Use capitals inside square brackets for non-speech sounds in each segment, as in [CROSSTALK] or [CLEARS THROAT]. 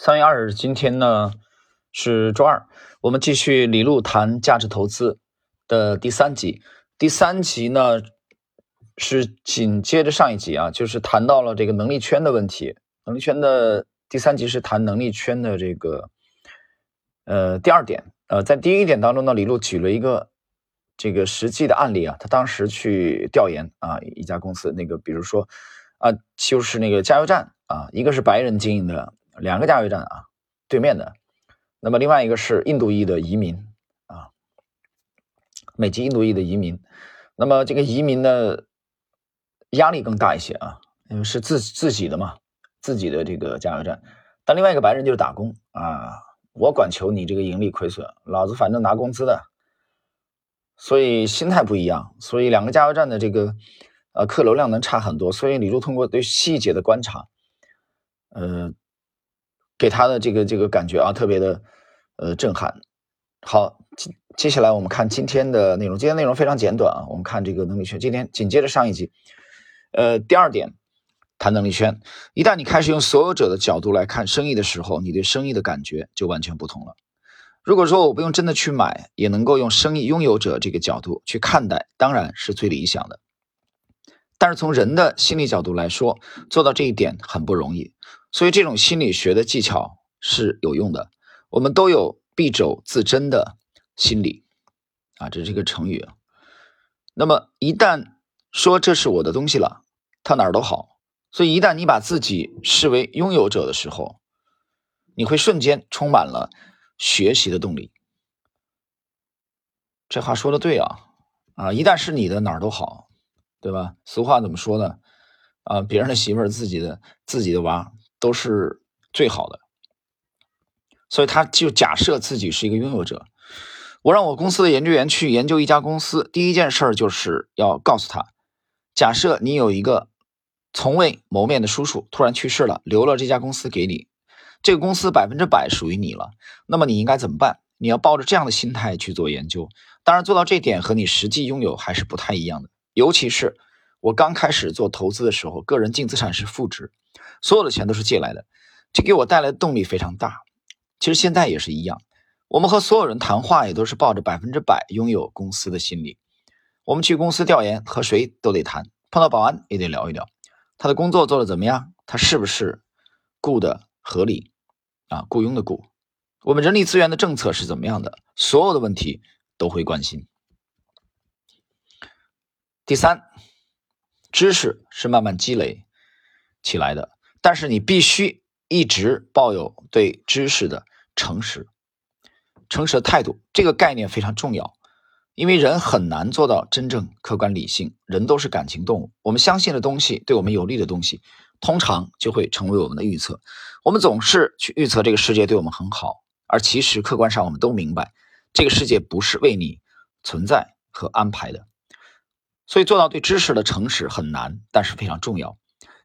三月二日，今天呢是周二，我们继续李路谈价值投资的第三集。第三集呢是紧接着上一集啊，就是谈到了这个能力圈的问题。能力圈的第三集是谈能力圈的这个呃第二点。呃，在第一点当中呢，李路举了一个这个实际的案例啊，他当时去调研啊一家公司，那个比如说啊就是那个加油站啊，一个是白人经营的。两个加油站啊，对面的，那么另外一个是印度裔的移民啊，美籍印度裔的移民，那么这个移民的压力更大一些啊，因为是自自己的嘛，自己的这个加油站，但另外一个白人就是打工啊，我管求你这个盈利亏损，老子反正拿工资的，所以心态不一样，所以两个加油站的这个呃客流量能差很多，所以李璐通过对细节的观察，呃。给他的这个这个感觉啊，特别的呃震撼。好，接接下来我们看今天的内容。今天内容非常简短啊，我们看这个能力圈。今天紧接着上一集，呃，第二点谈能力圈。一旦你开始用所有者的角度来看生意的时候，你对生意的感觉就完全不同了。如果说我不用真的去买，也能够用生意拥有者这个角度去看待，当然是最理想的。但是从人的心理角度来说，做到这一点很不容易。所以这种心理学的技巧是有用的。我们都有敝帚自珍的心理啊，这是一个成语。那么一旦说这是我的东西了，它哪儿都好。所以一旦你把自己视为拥有者的时候，你会瞬间充满了学习的动力。这话说的对啊啊！一旦是你的，哪儿都好，对吧？俗话怎么说呢？啊，别人的媳妇儿，自己的自己的娃。都是最好的，所以他就假设自己是一个拥有者。我让我公司的研究员去研究一家公司，第一件事儿就是要告诉他：假设你有一个从未谋面的叔叔突然去世了，留了这家公司给你，这个公司百分之百属于你了，那么你应该怎么办？你要抱着这样的心态去做研究。当然，做到这点和你实际拥有还是不太一样的。尤其是我刚开始做投资的时候，个人净资产是负值。所有的钱都是借来的，这给我带来的动力非常大。其实现在也是一样，我们和所有人谈话也都是抱着百分之百拥有公司的心理。我们去公司调研，和谁都得谈，碰到保安也得聊一聊，他的工作做的怎么样，他是不是雇的合理啊？雇佣的雇，我们人力资源的政策是怎么样的？所有的问题都会关心。第三，知识是慢慢积累起来的。但是你必须一直抱有对知识的诚实、诚实的态度，这个概念非常重要。因为人很难做到真正客观理性，人都是感情动物。我们相信的东西，对我们有利的东西，通常就会成为我们的预测。我们总是去预测这个世界对我们很好，而其实客观上我们都明白，这个世界不是为你存在和安排的。所以做到对知识的诚实很难，但是非常重要。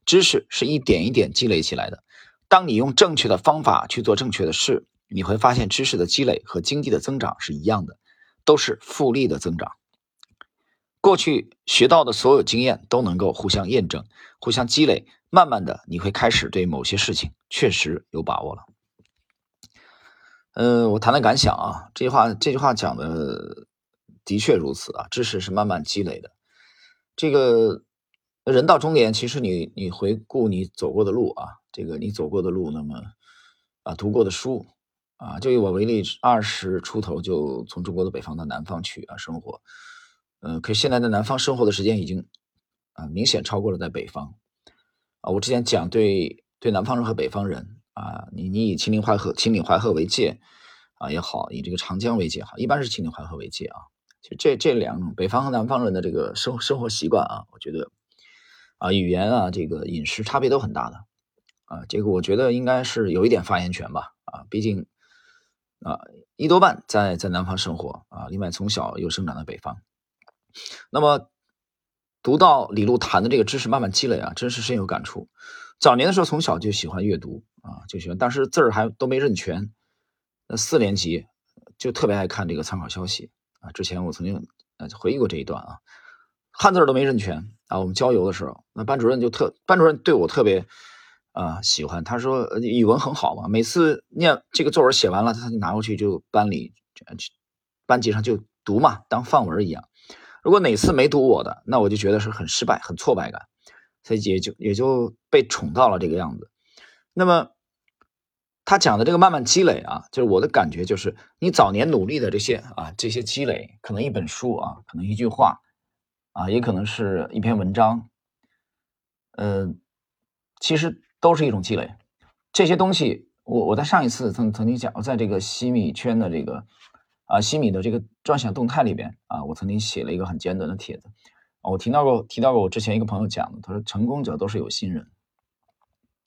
知识是一点一点积累起来的。当你用正确的方法去做正确的事，你会发现知识的积累和经济的增长是一样的，都是复利的增长。过去学到的所有经验都能够互相验证、互相积累，慢慢的你会开始对某些事情确实有把握了。嗯，我谈谈感想啊，这句话这句话讲的的确如此啊，知识是慢慢积累的，这个。人到中年，其实你你回顾你走过的路啊，这个你走过的路，那么啊读过的书啊，就以我为例，二十出头就从中国的北方到南方去啊生活，嗯，可是现在在南方生活的时间已经啊明显超过了在北方啊。我之前讲对对南方人和北方人啊，你你以秦岭淮河秦岭淮河为界啊也好，以这个长江为界好，一般是秦岭淮河为界啊。其实这这两种北方和南方人的这个生生活习惯啊，我觉得。啊，语言啊，这个饮食差别都很大的，啊，这个我觉得应该是有一点发言权吧，啊，毕竟啊一多半在在南方生活啊，另外从小又生长在北方，那么读到李路谈的这个知识慢慢积累啊，真是深有感触。早年的时候从小就喜欢阅读啊，就喜欢，当时字儿还都没认全，那四年级就特别爱看这个参考消息啊。之前我曾经呃回忆过这一段啊。汉字都没认全啊！我们郊游的时候，那班主任就特班主任对我特别啊喜欢，他说语文很好嘛，每次念这个作文写完了，他就拿过去就班里班级上就读嘛，当范文一样。如果哪次没读我的，那我就觉得是很失败、很挫败感，所以也就也就被宠到了这个样子。那么他讲的这个慢慢积累啊，就是我的感觉就是你早年努力的这些啊这些积累，可能一本书啊，可能一句话啊，也可能是一篇文章，嗯，其实都是一种积累。这些东西，我我在上一次曾曾经讲，在这个西米圈的这个。啊，西米的这个专享动态里边啊，我曾经写了一个很简短的帖子，我提到过，提到过我之前一个朋友讲的，他说成功者都是有心人，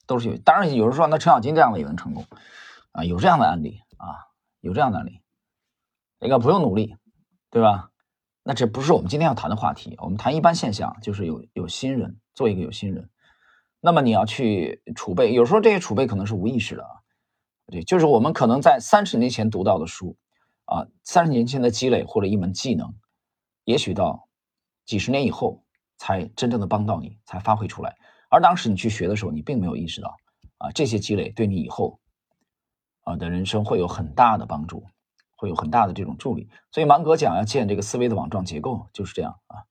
都是有，当然有人说那程咬金这样的也能成功啊，有这样的案例啊，有这样的案例，那个不用努力，对吧？那这不是我们今天要谈的话题，我们谈一般现象，就是有有心人，做一个有心人，那么你要去储备，有时候这些储备可能是无意识的啊，对，就是我们可能在三十年前读到的书。啊，三十年前的积累或者一门技能，也许到几十年以后才真正的帮到你，才发挥出来。而当时你去学的时候，你并没有意识到，啊，这些积累对你以后啊的人生会有很大的帮助，会有很大的这种助力。所以芒格讲要建这个思维的网状结构就是这样啊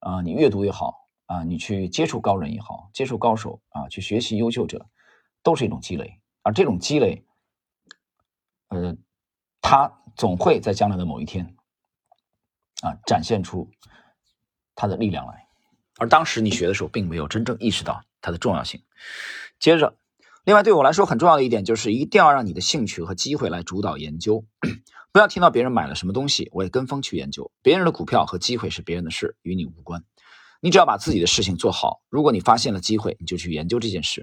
啊，你阅读也好啊，你去接触高人也好，接触高手啊，去学习优秀者，都是一种积累。而这种积累，呃。他总会在将来的某一天，啊，展现出他的力量来，而当时你学的时候，并没有真正意识到它的重要性。接着，另外对我来说很重要的一点就是，一定要让你的兴趣和机会来主导研究，[CLEARS THROAT] 不要听到别人买了什么东西，我也跟风去研究。别人的股票和机会是别人的事，与你无关。你只要把自己的事情做好。如果你发现了机会，你就去研究这件事；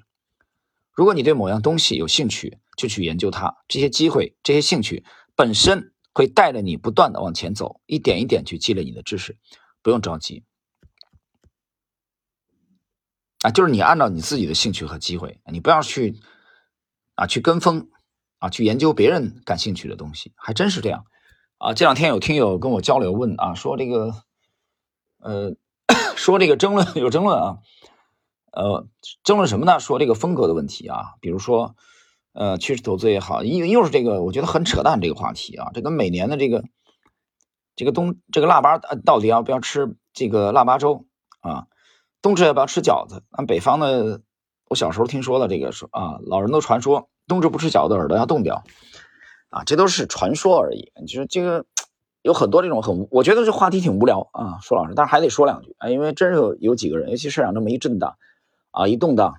如果你对某样东西有兴趣，就去研究它。这些机会，这些兴趣。本身会带着你不断的往前走，一点一点去积累你的知识，不用着急啊，就是你按照你自己的兴趣和机会，你不要去啊去跟风啊去研究别人感兴趣的东西，还真是这样啊。这两天有听友跟我交流问啊，说这个呃 [COUGHS] 说这个争论有争论啊，呃争论什么呢？说这个风格的问题啊，比如说。呃，趋势投资也好，又又是这个，我觉得很扯淡这个话题啊。这跟每年的这个这个冬这个腊八到底要不要吃这个腊八粥啊？冬至要不要吃饺子？俺北方的，我小时候听说了这个说啊，老人都传说冬至不吃饺子，耳朵要冻掉啊，这都是传说而已。就是这个有很多这种很，我觉得这话题挺无聊啊。说老实，但是还得说两句啊，因为真是有有几个人，尤其市场这么一震荡啊，一动荡。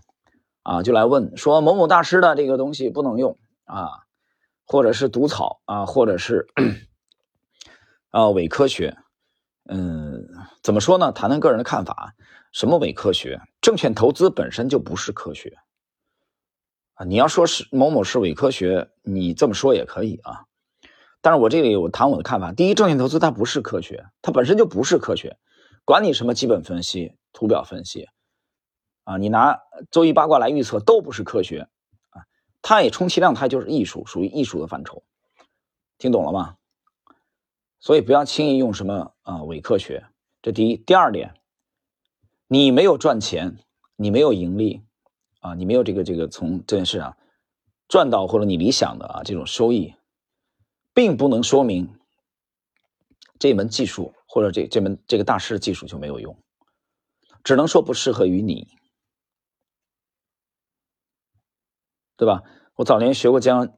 啊，就来问说某某大师的这个东西不能用啊，或者是毒草啊，或者是啊伪科学，嗯，怎么说呢？谈谈个人的看法。什么伪科学？证券投资本身就不是科学啊！你要说是某某是伪科学，你这么说也可以啊。但是我这里我谈我的看法。第一，证券投资它不是科学，它本身就不是科学，管你什么基本分析、图表分析。啊，你拿周易八卦来预测都不是科学啊！它也充其量它就是艺术，属于艺术的范畴，听懂了吗？所以不要轻易用什么啊伪科学。这第一，第二点，你没有赚钱，你没有盈利啊，你没有这个这个从这件事啊赚到或者你理想的啊这种收益，并不能说明这门技术或者这这门这个大师的技术就没有用，只能说不适合于你。对吧？我早年学过将，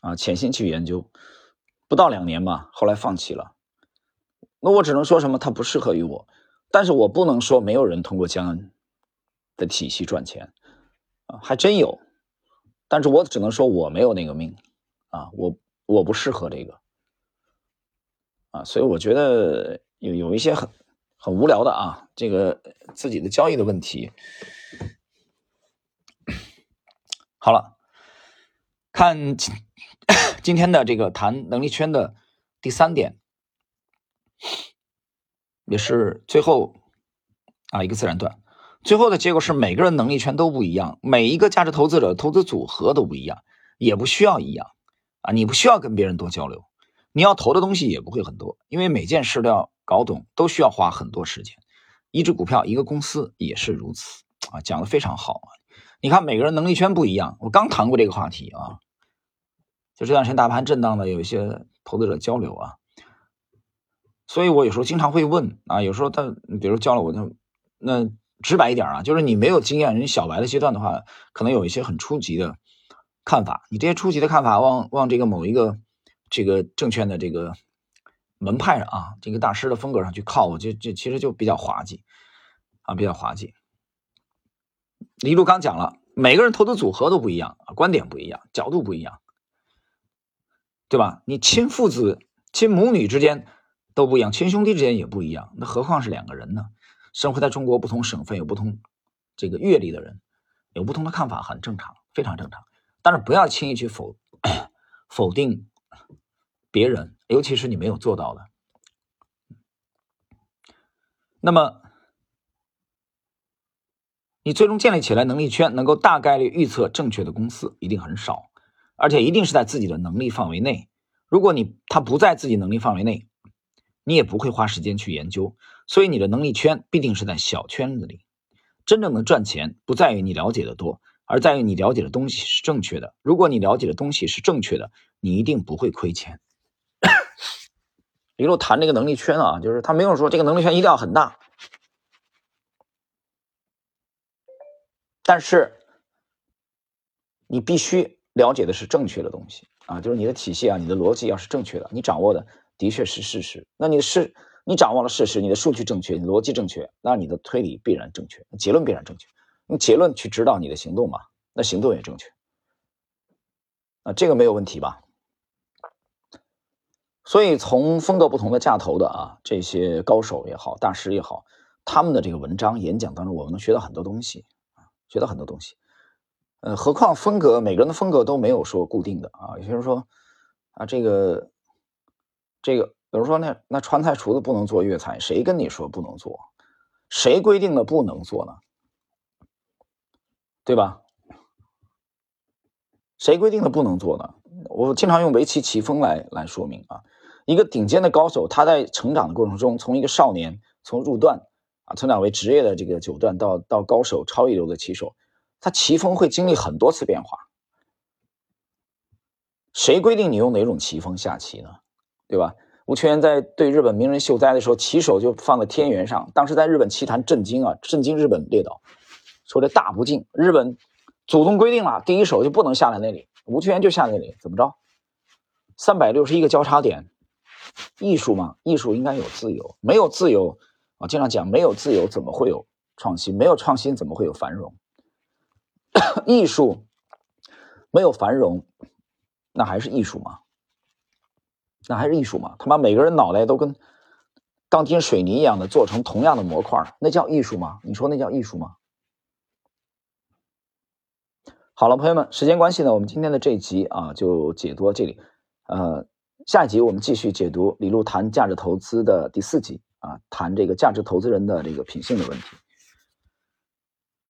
啊，潜心去研究，不到两年吧，后来放弃了。那我只能说什么，它不适合于我。但是我不能说没有人通过江恩的体系赚钱，啊，还真有。但是我只能说我没有那个命，啊，我我不适合这个，啊，所以我觉得有有一些很很无聊的啊，这个自己的交易的问题。好了，看今 [COUGHS] 今天的这个谈能力圈的第三点，也是最后啊一个自然段。最后的结果是每个人能力圈都不一样，每一个价值投资者投资组合都不一样，也不需要一样啊。你不需要跟别人多交流，你要投的东西也不会很多，因为每件事都要搞懂，都需要花很多时间。一只股票，一个公司也是如此啊，讲的非常好啊。你看每个人能力圈不一样，我刚谈过这个话题啊。就这段时间大盘震荡的，有一些投资者交流啊，所以我有时候经常会问啊，有时候他比如教了我，那那直白一点啊，就是你没有经验，人小白的阶段的话，可能有一些很初级的看法，你这些初级的看法往往这个某一个这个证券的这个门派上啊，这个大师的风格上去靠，我觉得这其实就比较滑稽啊，比较滑稽。李璐刚讲了，每个人投资组合都不一样，观点不一样，角度不一样。对吧？你亲父子、亲母女之间都不一样，亲兄弟之间也不一样，那何况是两个人呢？生活在中国不同省份有不同这个阅历的人，有不同的看法，很正常，非常正常。但是不要轻易去否 [CLEARS THROAT] 否定别人，尤其是你没有做到的。那么，你最终建立起来能力圈，能够大概率预测正确的公司，一定很少。而且一定是在自己的能力范围内。如果你他不在自己能力范围内，你也不会花时间去研究。所以你的能力圈必定是在小圈子里。真正的赚钱不在于你了解的多，而在于你了解的东西是正确的。如果你了解的东西是正确的，你一定不会亏钱。[COUGHS] 李璐谈这个能力圈啊，就是他没有说这个能力圈一定要很大，但是你必须。了解的是正确的东西啊，就是你的体系啊，你的逻辑要是正确的，你掌握的的确是事实。那你是，你掌握了事实，你的数据正确，你逻辑正确，那你的推理必然正确，结论必然正确。用结论去指导你的行动嘛，那行动也正确。啊，这个没有问题吧？所以从风格不同的架头的啊，这些高手也好，大师也好，他们的这个文章演讲当中，我们能学到很多东西啊，学到很多东西。呃，何况风格，每个人的风格都没有说固定的啊。有些人说，啊，这个，这个，比如说那那川菜厨子不能做粤菜，谁跟你说不能做？谁规定的不能做呢？对吧？谁规定的不能做呢？我经常用围棋棋风来来说明啊。一个顶尖的高手，他在成长的过程中，从一个少年，从入段啊，成长为职业的这个九段，到到高手，超一流的棋手。他棋风会经历很多次变化，谁规定你用哪种棋风下棋呢？对吧？吴清源在对日本名人秀哉的时候，棋手就放在天元上，当时在日本棋坛震惊啊，震惊日本列岛，说这大不敬，日本祖宗规定了，第一手就不能下来那里，吴清源就下那里，怎么着？三百六十一个交叉点，艺术嘛，艺术应该有自由，没有自由啊，经常讲没有自由怎么会有创新？没有创新怎么会有繁荣？[COUGHS] 艺术没有繁荣，那还是艺术吗？那还是艺术吗？他把每个人脑袋都跟钢筋水泥一样的做成同样的模块，那叫艺术吗？你说那叫艺术吗？好了，朋友们，时间关系呢，我们今天的这一集啊就解读到这里。呃，下一集我们继续解读李路谈价值投资的第四集啊，谈这个价值投资人的这个品性的问题。